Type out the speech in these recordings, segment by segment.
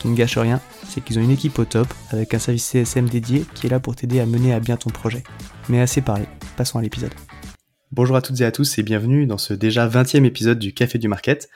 Qui ne gâche rien, c'est qu'ils ont une équipe au top avec un service CSM dédié qui est là pour t'aider à mener à bien ton projet. Mais assez parlé, passons à l'épisode. Bonjour à toutes et à tous et bienvenue dans ce déjà 20e épisode du Café du Market.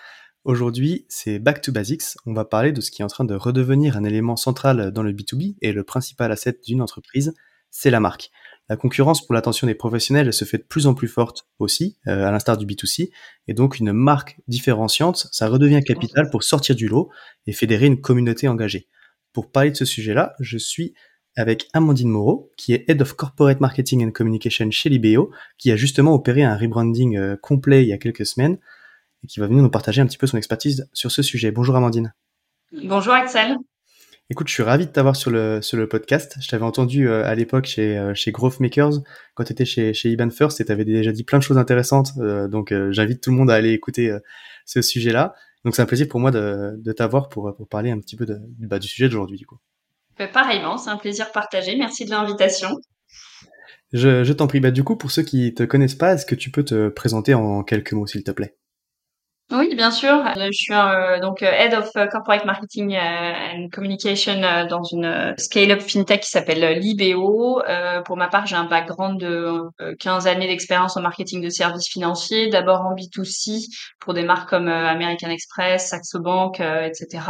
Aujourd'hui, c'est Back to Basics. On va parler de ce qui est en train de redevenir un élément central dans le B2B et le principal asset d'une entreprise, c'est la marque. La concurrence pour l'attention des professionnels se fait de plus en plus forte aussi, euh, à l'instar du B2C, et donc une marque différenciante, ça redevient capital pour sortir du lot et fédérer une communauté engagée. Pour parler de ce sujet-là, je suis avec Amandine Moreau, qui est Head of Corporate Marketing and Communication chez Libéo, qui a justement opéré un rebranding euh, complet il y a quelques semaines et qui va venir nous partager un petit peu son expertise sur ce sujet. Bonjour Amandine. Bonjour Axel. Écoute, je suis ravi de t'avoir sur le, sur le podcast. Je t'avais entendu euh, à l'époque chez, euh, chez Growth Makers, quand tu étais chez, chez Iban First, et tu avais déjà dit plein de choses intéressantes. Euh, donc, j'invite tout le monde à aller écouter ce sujet-là. Donc, c'est un plaisir pour moi de, de t'avoir pour, pour parler un petit peu de, bah, du sujet d'aujourd'hui. Du coup. Bah, pareillement, c'est un plaisir partagé. Merci de l'invitation. Je, je t'en prie. Bah, du coup, pour ceux qui te connaissent pas, est-ce que tu peux te présenter en quelques mots, s'il te plaît? Oui, bien sûr. Euh, je suis euh, donc euh, Head of Corporate Marketing and Communication dans une scale-up fintech qui s'appelle Libéo. pour ma part, j'ai un background de 15 années d'expérience en marketing de services financiers, d'abord en B2C pour des marques comme American Express, Saxo Bank, etc.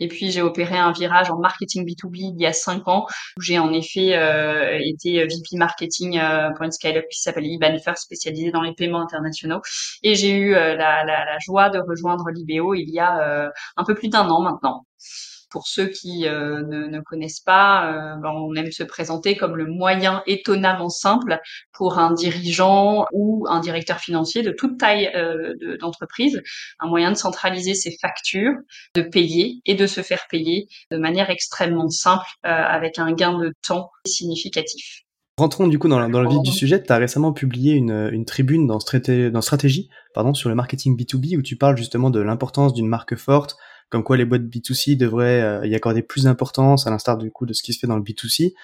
Et puis j'ai opéré un virage en marketing B2B il y a 5 ans où j'ai en effet été VP marketing pour une scale-up qui s'appelle Iban First spécialisée dans les paiements internationaux. Et j'ai eu la, la, la joie de rejoindre Libéo il y a euh, un peu plus d'un an maintenant. Pour ceux qui euh, ne, connaissent pas, euh, ben, on aime se présenter comme le moyen étonnamment simple pour un dirigeant ou un directeur financier de toute taille d'entreprise, un moyen de centraliser ses factures, de payer et de se faire payer de manière extrêmement simple avec un gain de temps significatif. Rentrons du coup dans, dans le vif du sujet. Tu as récemment publié une, une tribune dans, dans Stratégie pardon, sur le marketing B2B où tu parles justement de l'importance d'une marque forte, comme quoi les boîtes B2C devraient euh, y accorder plus d'importance à l'instar du coup de ce qui se fait dans le B2C.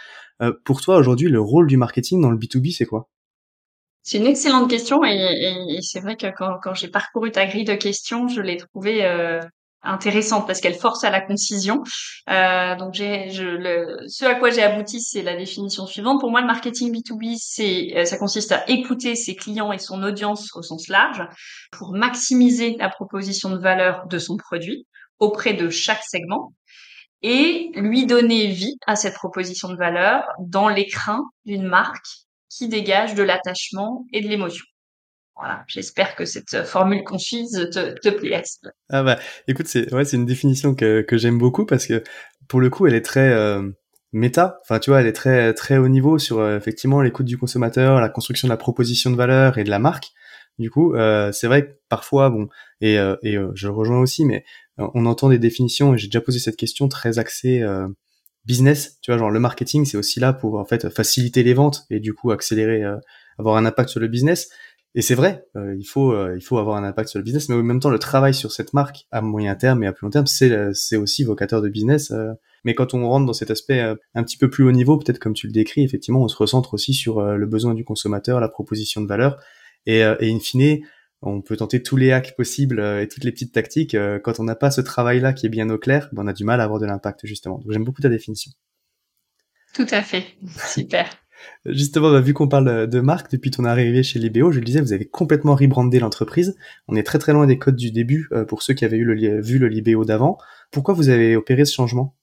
Euh, pour toi aujourd'hui, le rôle du marketing dans le B2B, c'est quoi? C'est une excellente question et, et, et c'est vrai que quand, quand j'ai parcouru ta grille de questions, je l'ai trouvé euh, intéressante parce qu'elle force à la concision. Euh, donc je, le, ce à quoi j'ai abouti, c'est la définition suivante. Pour moi, le marketing B2B, c'est euh, ça consiste à écouter ses clients et son audience au sens large pour maximiser la proposition de valeur de son produit auprès de chaque segment et lui donner vie à cette proposition de valeur dans l'écrin d'une marque qui dégage de l'attachement et de l'émotion. Voilà, j'espère que cette formule concise te, te plaît. Ah bah, écoute, c'est ouais, c'est une définition que, que j'aime beaucoup parce que pour le coup, elle est très euh, méta. Enfin, tu vois, elle est très très haut niveau sur euh, effectivement l'écoute du consommateur, la construction de la proposition de valeur et de la marque. Du coup, euh, c'est vrai que parfois, bon, et, euh, et je le rejoins aussi, mais on entend des définitions. Et j'ai déjà posé cette question très axée business. Tu vois, genre le marketing, c'est aussi là pour en fait faciliter les ventes et du coup accélérer, avoir un impact sur le business. Et c'est vrai, euh, il faut euh, il faut avoir un impact sur le business, mais en même temps le travail sur cette marque à moyen terme et à plus long terme, c'est euh, c'est aussi vocateur de business. mais quand on rentre dans cet aspect un petit peu plus haut niveau, peut-être comme tu le décris, effectivement, on se recentre aussi sur le besoin du consommateur, la proposition de valeur, Et, et in fine, on peut tenter tous les hacks possibles et toutes les petites tactiques. quand on n'a pas ce travail-là qui est bien au clair, ben on a du mal à avoir de l'impact justement. Donc j'aime beaucoup ta définition. Tout à fait. Super. Justement, bah, vu qu'on parle de marque, depuis ton arrivée chez Libéo, je le disais, vous avez complètement rebrandé l'entreprise. On est très très loin des codes du début euh, pour ceux qui avaient eu vu le Libéo d'avant. Pourquoi vous avez opéré ce changement?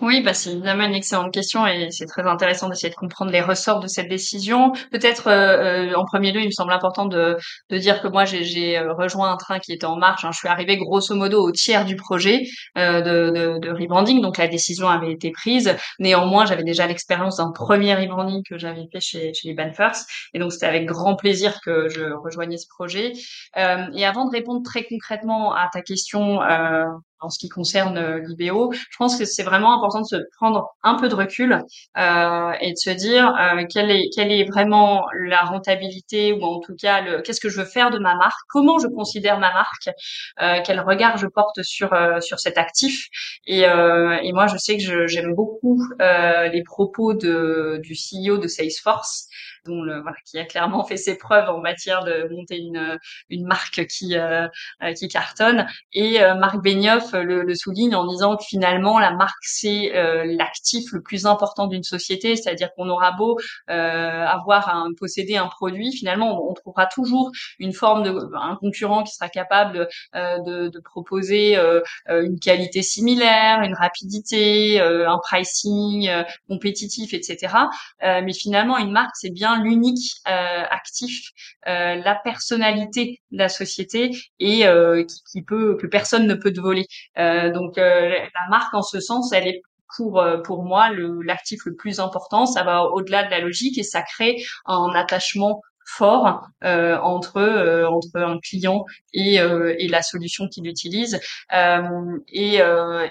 Oui, bah c'est évidemment une excellente question et c'est très intéressant d'essayer de comprendre les ressorts de cette décision. Peut-être euh, euh, en premier lieu, il me semble important de, dire que moi j'ai euh, rejoint un train qui était en marche. Hein. Je suis arrivée grosso modo au tiers du projet de, de, rebranding, donc la décision avait été prise. Néanmoins, j'avais déjà l'expérience d'un premier rebranding que j'avais fait chez, chez First, et donc c'était avec grand plaisir que je rejoignais ce projet. Et avant de répondre très concrètement à ta question en ce qui concerne euh, l'IBO. Je pense que c'est vraiment important de se prendre un peu de recul euh, et de se dire euh, quelle est quelle est vraiment la rentabilité ou en tout cas le qu'est-ce que je veux faire de ma marque, comment je considère ma marque, euh, quel regard je porte sur euh, sur cet actif. Et, euh, et moi, je sais que j'aime beaucoup les propos de du CEO de Salesforce dont le, voilà, qui a clairement fait ses preuves en matière de monter une, une marque qui, euh, euh, qui cartonne. Et euh, Marc Benioff le, le, souligne en disant que finalement, la marque, c'est l'actif le plus important d'une société, c'est-à-dire qu'on aura beau avoir un, posséder un produit, finalement, on, trouvera toujours une forme de un concurrent qui sera capable de, de proposer une qualité similaire, une rapidité, un pricing compétitif, etc. mais finalement, une marque, c'est bien l'unique euh, actif, euh, la personnalité de la société et euh, qui, peut que personne ne peut te voler. donc la marque en ce sens, elle est pour pour moi l'actif le, plus important. Ça va au-delà de la logique et ça crée un attachement fort euh, entre euh, entre un client et, euh, et la solution qu'il utilise. Et, et,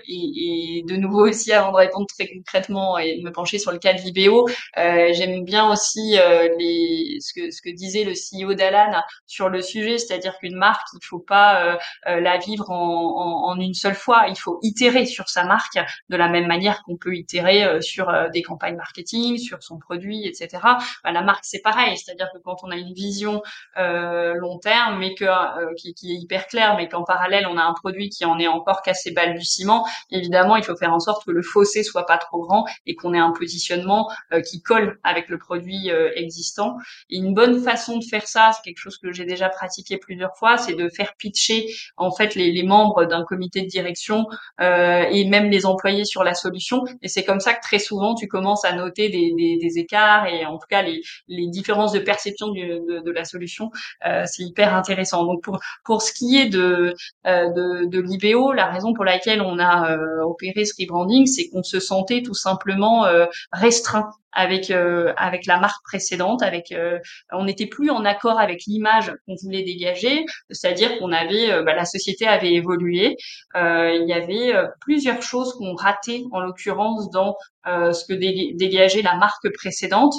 et, de nouveau aussi avant de répondre très concrètement et de me pencher sur le cas de Vibeo j'aime bien aussi les ce que ce que disait le CEO d'Alan sur le sujet c'est-à-dire qu'une marque il faut pas la vivre en, en, en, une seule fois. Il faut itérer sur sa marque de la même manière qu'on peut itérer sur des campagnes marketing sur son produit etc bah, la marque c'est pareil c'est-à-dire que quand on a une vision euh, long terme, mais que euh, qui, qui, est hyper claire, mais qu'en parallèle on a un produit qui en est encore cassé balbutiement, évidemment il faut faire en sorte que le fossé soit pas trop grand et qu'on ait un positionnement euh, qui colle avec le produit euh, existant. Et une bonne façon de faire ça, c'est quelque chose que j'ai déjà pratiqué plusieurs fois, c'est de faire pitcher en fait les, les membres d'un comité de direction et même les employés sur la solution. Et c'est comme ça que très souvent tu commences à noter des, des, des écarts et en tout cas les, les différences de perception de, de, la solution, euh, c'est hyper intéressant. Donc pour pour ce qui est de euh, de, de l'IBO, la raison pour laquelle on a euh, opéré ce rebranding, c'est qu'on se sentait tout simplement restreint avec euh, avec la marque précédente, avec euh, on n'était plus en accord avec l'image qu'on voulait dégager, c'est-à-dire qu'on avait bah, la société avait évolué, il y avait plusieurs choses qu'on ratait en l'occurrence dans ce que dégageait la marque précédente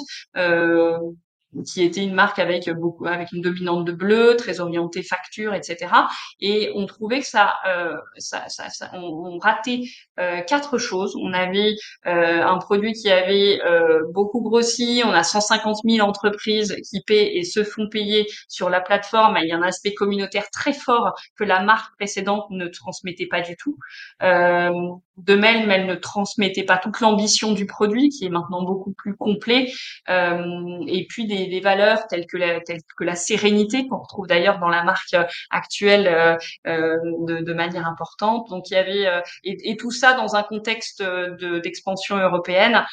qui était une marque avec beaucoup, avec une dominante de bleu, très orientée facture, etc. Et on trouvait que ça, euh, ça, ça, ça on, ratait euh, quatre choses. On avait euh, un produit qui avait euh, beaucoup grossi. On a 150 000 entreprises qui paient et se font payer sur la plateforme. Il y a un aspect communautaire très fort que la marque précédente ne transmettait pas du tout. Euh, de même, elle ne transmettait pas toute l'ambition du produit, qui est maintenant beaucoup plus complet. et puis des des, valeurs telles que la, telles que la sérénité qu'on retrouve d'ailleurs dans la marque euh, actuelle euh, euh, de, de, manière importante. Donc il y avait et, et, tout ça dans un contexte d'expansion européenne.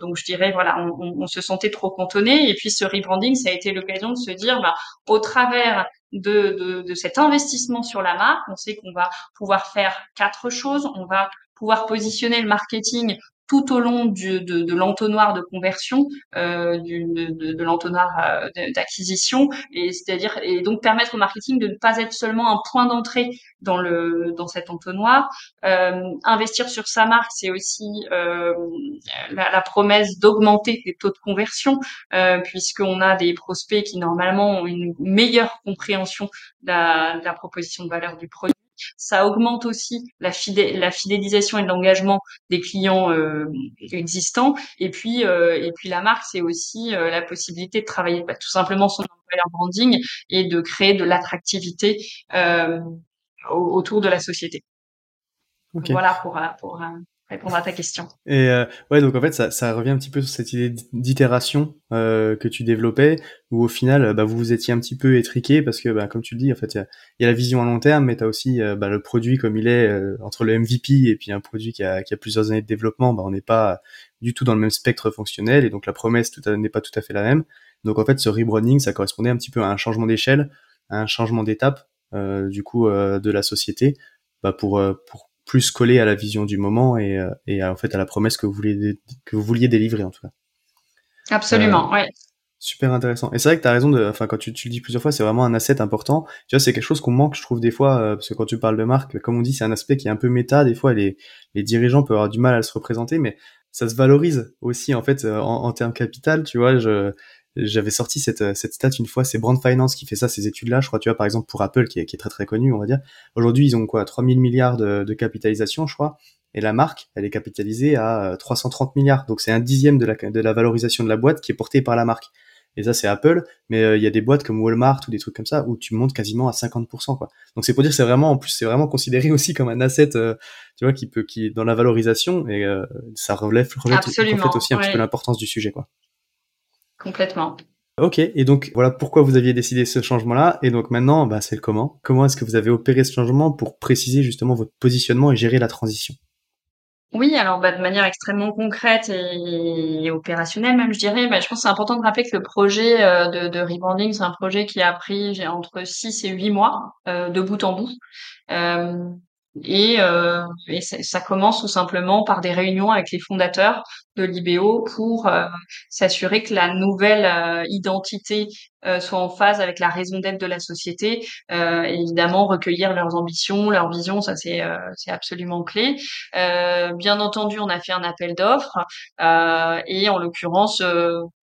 donc je dirais voilà, on, on, se sentait trop cantonné. Et puis ce rebranding, ça a été l'occasion de se dire, bah, au travers de, de, cet investissement sur la marque, on sait qu'on va pouvoir faire quatre choses. On va pouvoir positionner le marketing tout au long de, l'entonnoir de conversion, euh, de, l'entonnoir euh, d'acquisition, et c'est-à-dire et donc permettre au marketing de ne pas être seulement un point d'entrée dans le dans cet entonnoir. Euh, investir sur sa marque, c'est aussi la, promesse d'augmenter les taux de conversion, puisqu'on a des prospects qui normalement ont une meilleure compréhension de la proposition de valeur du produit Ça augmente aussi la, la fidélisation et l'engagement des clients existants. Et puis, et puis la marque, c'est aussi la possibilité de travailler bah, tout simplement son employer branding et de créer de l'attractivité autour de la société. Voilà pour, pour, répondre à ta question. Et euh, ouais, donc en fait, ça, ça revient un petit peu sur cette idée d'itération euh, que tu développais, où au final, bah, vous vous étiez un petit peu étriqué parce que, bah, comme tu le dis, en fait, il y, a la vision à long terme, mais tu as aussi euh, bah, le produit comme il est euh, entre le MVP et puis un produit qui a, qui a plusieurs années de développement. Bah, on n'est pas du tout dans le même spectre fonctionnel et donc la promesse n'est pas tout à fait la même. Donc en fait, ce rebranding, ça correspondait un petit peu à un changement d'échelle, à un changement d'étape du coup de la société, bah, pour pour plus collé à la vision du moment et, euh, et en fait à la promesse que vous vouliez que vous vouliez délivrer en tout cas. Absolument, euh, ouais. Super intéressant. Et c'est vrai que tu as raison de, enfin, quand tu, tu, le dis plusieurs fois, c'est vraiment un asset important. Tu vois, c'est quelque chose qu'on manque, je trouve, des fois, euh, parce que quand tu parles de marque, comme on dit, c'est un aspect qui est un peu méta. Des fois, les, les dirigeants peuvent avoir du mal à se représenter, mais ça se valorise aussi, en fait, en, en termes capital. Tu vois, je, j'avais sorti cette, cette stat une fois, c'est Brand Finance qui fait ça, ces études-là, je crois, tu vois, par exemple, pour Apple, qui est, qui est très très connu, on va dire. Aujourd'hui, ils ont quoi, 3000 milliards de, de, capitalisation, je crois, et la marque, elle est capitalisée à 330 euh, milliards. Donc c'est un dixième de la, de la valorisation de la boîte qui est portée par la marque. Et ça, c'est Apple, mais euh, il y a des boîtes comme Walmart ou des trucs comme ça où tu montes quasiment à 50%, quoi. Donc c'est pour dire c'est vraiment, en plus, c'est vraiment considéré aussi comme un asset, euh, tu vois, qui peut, qui est dans la valorisation et ça relève, relève en fait aussi un petit peu l'importance du sujet, quoi. Complètement. Ok, et donc voilà pourquoi vous aviez décidé ce changement-là, et donc maintenant, bah, c'est le comment. Comment est-ce que vous avez opéré ce changement pour préciser justement votre positionnement et gérer la transition? Oui, alors bah, de manière extrêmement concrète et, opérationnelle même, je dirais. Bah, je pense que c'est important de rappeler que le projet euh, de, de rebranding, c'est un projet qui a pris entre 6 et 8 mois euh, de bout en bout. Euh, et, euh, et ça commence tout simplement par des réunions avec les fondateurs de l'IBO pour euh, s'assurer que la nouvelle euh, identité euh, soit en phase avec la raison d'être de la société. évidemment, recueillir leurs ambitions, leurs visions, ça c'est c'est absolument clé. bien entendu, on a fait un appel d'offres et en l'occurrence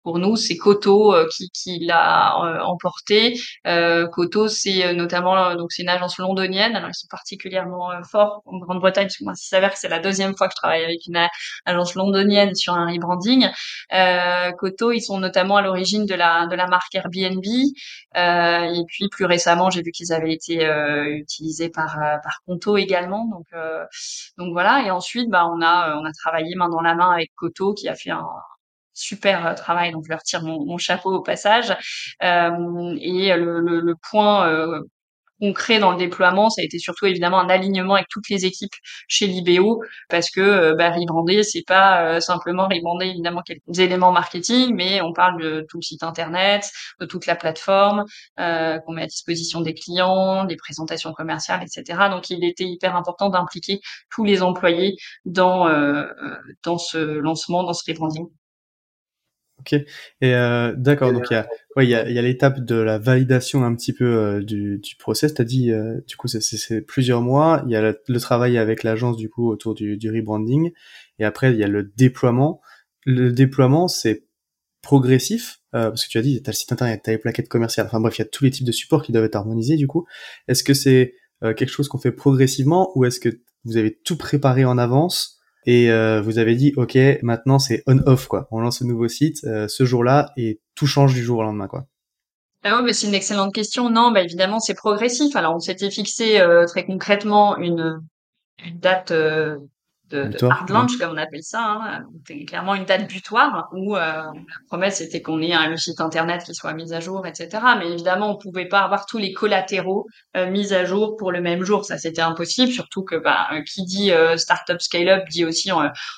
pour nous, c'est Coto euh, qui, qui l'a euh, emporté. Euh, Coto, c'est notamment donc c'est une agence londonienne. Alors ils sont particulièrement forts en Grande-Bretagne parce que moi, il s'avère que c'est la deuxième fois que je travaille avec une agence londonienne sur un rebranding. Euh, Coto, ils sont notamment à l'origine de la de la marque Airbnb. Euh, et puis plus récemment, j'ai vu qu'ils avaient été utilisés par par Conto également. Donc donc voilà. Et ensuite, bah on a on a travaillé main dans la main avec Coto qui a fait un super euh, travail, donc je leur tire mon, mon chapeau au passage. Euh, et le, le, le point euh, concret dans le déploiement, ça a été surtout évidemment un alignement avec toutes les équipes chez l'IBO, parce que bah, rebrander, c'est pas simplement rebrander évidemment quelques éléments marketing, mais on parle de tout le site internet, de toute la plateforme euh, qu'on met à disposition des clients, des présentations commerciales, etc. Donc il était hyper important d'impliquer tous les employés dans euh, dans ce lancement, dans ce rebranding. Ok. Et euh, d'accord. Donc il y a, ouais, il y a, y a l'étape de la validation un petit peu euh, du, du process. T'as dit, euh, du coup, c'est plusieurs mois. Il y a le, travail avec l'agence du coup autour du, du rebranding. Et après, il y a le déploiement. Le déploiement, c'est progressif euh, parce que tu as dit, t'as le site internet, t'as les plaquettes commerciales. Enfin bref, il y a tous les types de supports qui doivent être harmonisés. Du coup, est-ce que c'est quelque chose qu'on fait progressivement ou est-ce que vous avez tout préparé en avance et euh, vous avez dit ok maintenant c'est on off quoi on lance un nouveau site euh, ce jour-là et tout change du jour au lendemain quoi ah ouais, c'est une excellente question. Non, bah évidemment, c'est progressif. Alors, on s'était fixé euh, très concrètement une, une date de, de hard launch, comme on appelle ça. Hein. C'est clairement une date butoir où euh, la promesse était qu'on ait un, le site internet qui soit mis à jour, etc. Mais évidemment, on pouvait pas avoir tous les collatéraux euh, mis à jour pour le même jour. Ça, c'était impossible. Surtout que bah, euh, qui dit startup scale-up dit aussi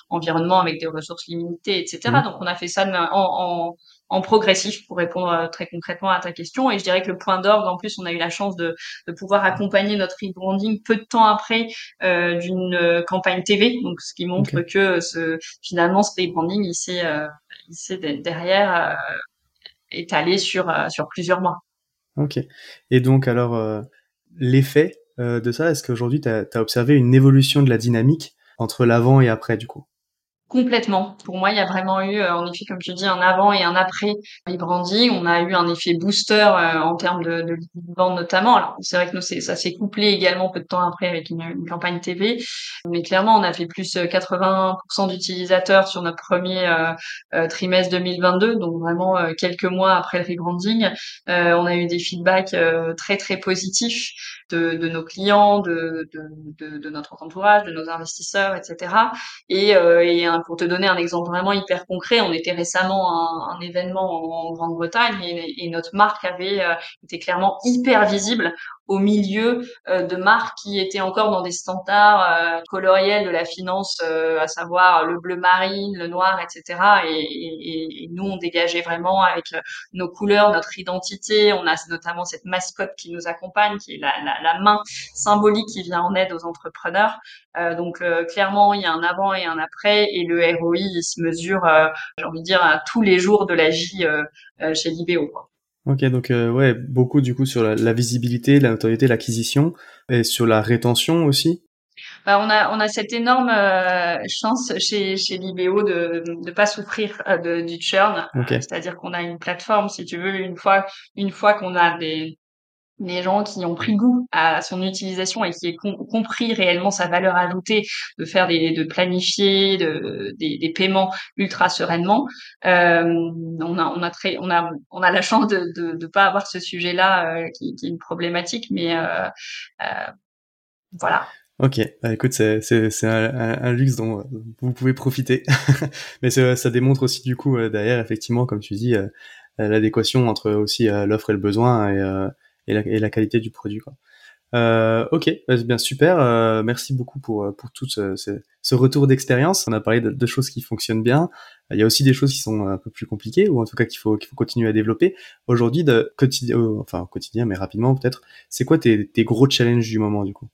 environnement avec des ressources limitées, etc. Mmh. Donc, on a fait ça en, en en progressif pour répondre euh, très concrètement à ta question. Et je dirais que le point d'orgue, en plus, on a eu la chance de, de pouvoir accompagner notre rebranding peu de temps après euh, d'une euh, campagne TV, donc ce qui montre que ce, finalement ce rebranding il s'est euh, derrière euh, étalé sur sur plusieurs mois. Ok. Et donc alors l'effet de ça, est-ce qu'aujourd'hui tu as, as observé une évolution de la dynamique entre l'avant et après du coup? Complètement. Pour moi, il y a vraiment eu, euh, en effet, comme tu dis, un avant et un après rebranding. On a eu un effet booster euh, en termes de, de vente notamment. Alors, c'est vrai que ça s'est couplé également peu de temps après avec une, campagne TV. Mais clairement, on a fait plus 80% euh, d'utilisateurs sur notre premier euh, trimestre 2022, donc vraiment quelques mois après le rebranding. on a eu des feedbacks très très positifs de, nos clients, de, notre entourage, de nos investisseurs, etc. Et, et pour te donner un exemple vraiment hyper concret, on était récemment à un, événement en, Grande-Bretagne et, et, notre marque avait euh, été clairement hyper visible au milieu euh, de marques qui étaient encore dans des standards euh, coloriels de la finance, euh, à savoir le bleu marine, le noir, etc. Et, et, et, nous, on dégageait vraiment avec nos couleurs, notre identité. On a notamment cette mascotte qui nous accompagne, qui est la, la, la main symbolique qui vient en aide aux entrepreneurs. donc clairement, il y a un avant et un après, et le ROI, il se mesure, j'ai envie de dire, à tous les jours de la vie chez Libéo. Ok, donc euh, ouais, beaucoup du coup sur la, visibilité, la notoriété, l'acquisition, et sur la rétention aussi. Bah, on a on a cette énorme euh, chance chez chez Libéo de de pas souffrir euh, de, du churn. C'est-à-dire qu'on a une plateforme, si tu veux, une fois une fois qu'on a des les gens qui ont pris goût à son utilisation et qui ont compris réellement sa valeur ajoutée de faire des de planifier de, des, des paiements ultra sereinement euh, on a on a très on a on a la chance de de, de pas avoir ce sujet là euh, qui, qui, est une problématique mais euh, euh voilà. Ok, bah, écoute, c'est c'est un, un, luxe dont vous pouvez profiter, mais ça démontre aussi du coup euh, derrière effectivement, comme tu dis, l'adéquation entre aussi l'offre et le besoin et et la, et la qualité du produit. Quoi. Euh, ok, bah, bien super. Euh, merci beaucoup pour euh, pour tout ce, ce, retour d'expérience. On a parlé de, de, choses qui fonctionnent bien. Il y a aussi des choses qui sont un peu plus compliquées ou en tout cas qu'il faut qu'il faut continuer à développer. Aujourd'hui, de quotidien, euh, enfin quotidien, mais rapidement peut-être. C'est quoi tes, tes gros challenges du moment du coup?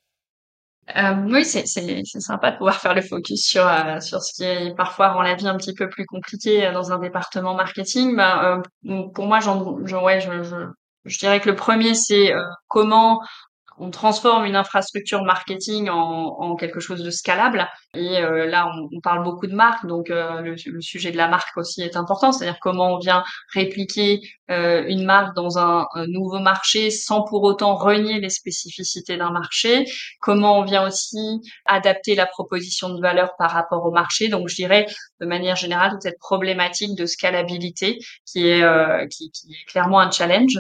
Euh, oui, c'est, c'est, sympa de pouvoir faire le focus sur, sur ce qui parfois rend la vie un petit peu plus compliquée dans un département marketing. Bah, pour moi, j'en, ouais, je, je, je dirais que le premier, c'est euh, comment on transforme une infrastructure marketing en, en quelque chose de scalable. Et euh, là, on, on, parle beaucoup de marque, donc euh, le, le, sujet de la marque aussi est important, c'est-à-dire comment on vient répliquer une marque dans un, un, nouveau marché sans pour autant renier les spécificités d'un marché. Comment on vient aussi adapter la proposition de valeur par rapport au marché. Donc, je dirais de manière générale toute cette problématique de scalabilité qui est qui, qui est clairement un challenge.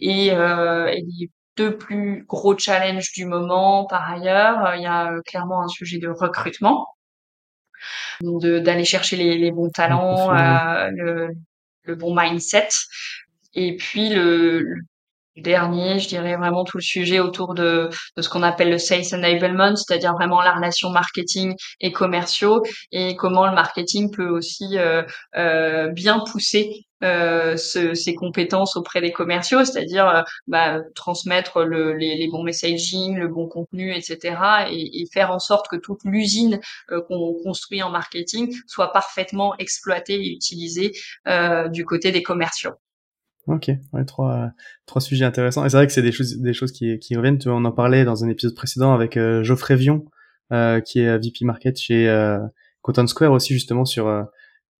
Et, euh, les deux plus gros challenges du moment, par ailleurs, euh, il y a euh, clairement un sujet de recrutement, d'aller chercher les, les, bons talents, euh, le, le, bon mindset. Et puis le, dernier, je dirais vraiment tout le sujet autour de, ce qu'on appelle le sales enablement, c'est-à-dire vraiment la relation marketing et commerciaux et comment le marketing peut aussi euh, euh, bien pousser euh, ses compétences auprès des commerciaux, c'est-à-dire euh, bah, transmettre le, les, bons messaging, le bon contenu, etc., et, faire en sorte que toute l'usine qu'on construit en marketing soit parfaitement exploitée et utilisée du côté des commerciaux. Ok, ouais, trois trois sujets intéressants. Et c'est vrai que c'est des choses des choses qui qui reviennent. Tu vois, on en parlait dans un épisode précédent avec Geoffrey Vion, qui est VP Market chez euh, Cotton Square aussi justement sur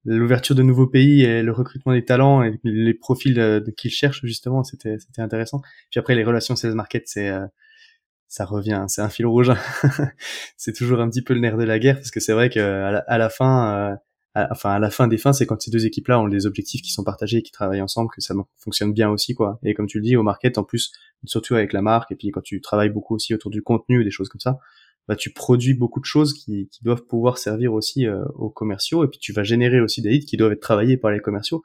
l'ouverture de nouveaux pays et le recrutement des talents et les profils euh, qu'ils cherchent justement c'était c'était intéressant puis après les relations sales market c'est euh, ça revient c'est un fil rouge c'est toujours un petit peu le nerf de la guerre parce que c'est vrai que à la, fin euh, enfin à la fin des fins c'est quand ces deux équipes là ont des objectifs qui sont partagés et qui travaillent ensemble que ça fonctionne bien aussi quoi et comme tu le dis au market en plus surtout avec la marque et puis quand tu travailles beaucoup aussi autour du contenu des choses comme ça bah, tu produis beaucoup de choses qui, qui doivent pouvoir servir aussi euh, aux commerciaux, et puis tu vas générer aussi des leads qui doivent être travaillés par les commerciaux.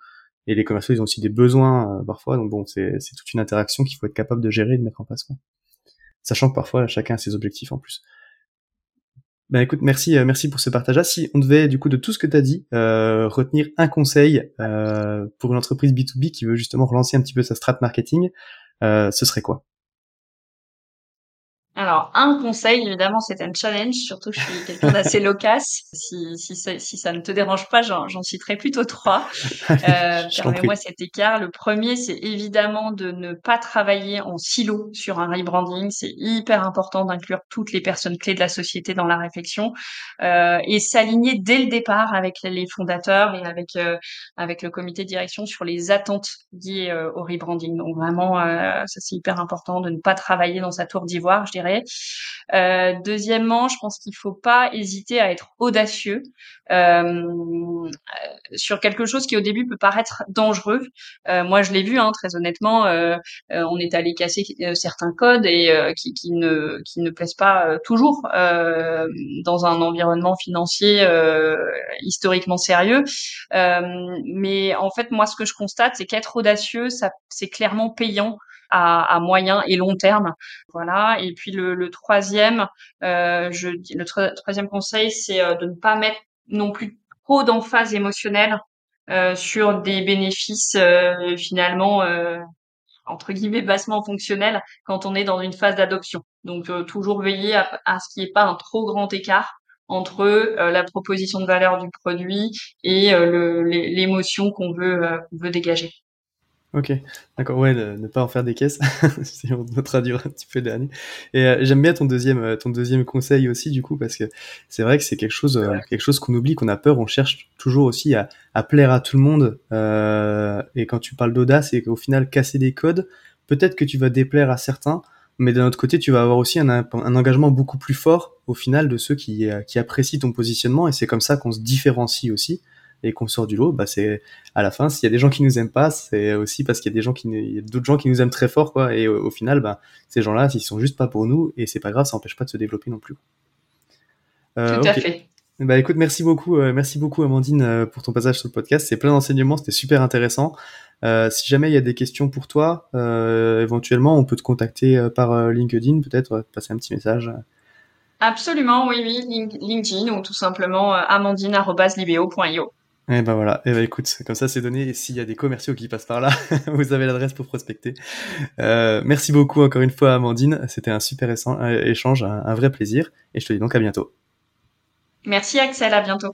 Et les commerciaux, ils ont aussi des besoins euh, parfois, donc bon, c'est toute une interaction qu'il faut être capable de gérer et de mettre en place. Quoi. Sachant que parfois, chacun a ses objectifs en plus. Ben écoute, merci, euh, merci pour ce partage-là. Si on devait, du coup, de tout ce que tu dit, retenir un conseil pour une entreprise B2B qui veut justement relancer un petit peu sa strat marketing, ce serait quoi? Alors un conseil, évidemment, c'est un challenge. Surtout, je suis quelqu'un d'assez loquace. Si, si, si ça ne te dérange pas, j'en citerai plutôt trois. Euh, Permets-moi cet écart. Le premier, c'est évidemment de ne pas travailler en silo sur un rebranding. C'est hyper important d'inclure toutes les personnes clés de la société dans la réflexion euh, et s'aligner dès le départ avec les fondateurs et avec euh, avec le comité de direction sur les attentes liées euh, au rebranding. Donc vraiment, euh, ça c'est hyper important de ne pas travailler dans sa tour d'ivoire, je dirais euh, deuxièmement, je pense qu'il faut pas hésiter à être audacieux euh, sur quelque chose qui au début peut paraître dangereux. Euh, moi, je l'ai vu, hein, très honnêtement, on est allé casser certains codes et qui, qui, ne qui ne plaisent pas toujours dans un environnement financier historiquement sérieux. mais en fait, moi, ce que je constate, c'est qu'être audacieux, ça, c'est clairement payant à, moyen et long terme. Voilà. Et puis le, troisième, euh, je, le troisième conseil, c'est euh, de ne pas mettre non plus trop d'emphase émotionnelle euh, sur des bénéfices finalement entre guillemets bassement fonctionnels quand on est dans une phase d'adoption. Donc toujours veiller à, ce qu'il n'y ait pas un trop grand écart entre la proposition de valeur du produit et l'émotion qu'on veut, qu'on veut dégager. Ok, d'accord, ouais, ne, pas en faire des caisses, si on traduire un petit peu dernier. Et euh, j'aime bien ton deuxième, euh, ton deuxième conseil aussi, du coup, parce que c'est vrai que c'est quelque chose, euh, quelque chose qu'on oublie, qu'on a peur, on cherche toujours aussi à, à plaire à tout le monde. et quand tu parles d'audace et qu'au final casser des codes, peut-être que tu vas déplaire à certains, mais d'un autre côté, tu vas avoir aussi un, un, engagement beaucoup plus fort au final de ceux qui, qui apprécient ton positionnement, et c'est comme ça qu'on se différencie aussi et qu'on sort du lot, bah c'est à la fin s'il y a des gens qui nous aiment pas, c'est aussi parce qu'il y a des gens qui il y a d'autres gens qui nous aiment très fort quoi et au, final bah ces gens-là ils sont juste pas pour nous et c'est pas grave, ça empêche pas de se développer non plus. Euh, Tout à fait. Bah écoute, merci beaucoup, euh, merci beaucoup Amandine euh, pour ton passage sur le podcast. C'est plein d'enseignements, c'était super intéressant. si jamais il y a des questions pour toi, éventuellement on peut te contacter par LinkedIn, peut-être passer un petit message. Absolument, oui, oui, LinkedIn ou tout simplement amandine@libeo.io. Et eh ben voilà, et eh ben écoute, comme ça c'est donné. Et s'il y a des commerciaux qui passent par là, vous avez l'adresse pour prospecter. Euh, merci beaucoup encore une fois, Amandine. C'était un super échange, un vrai plaisir. Et je te dis donc à bientôt. Merci Axel, à bientôt.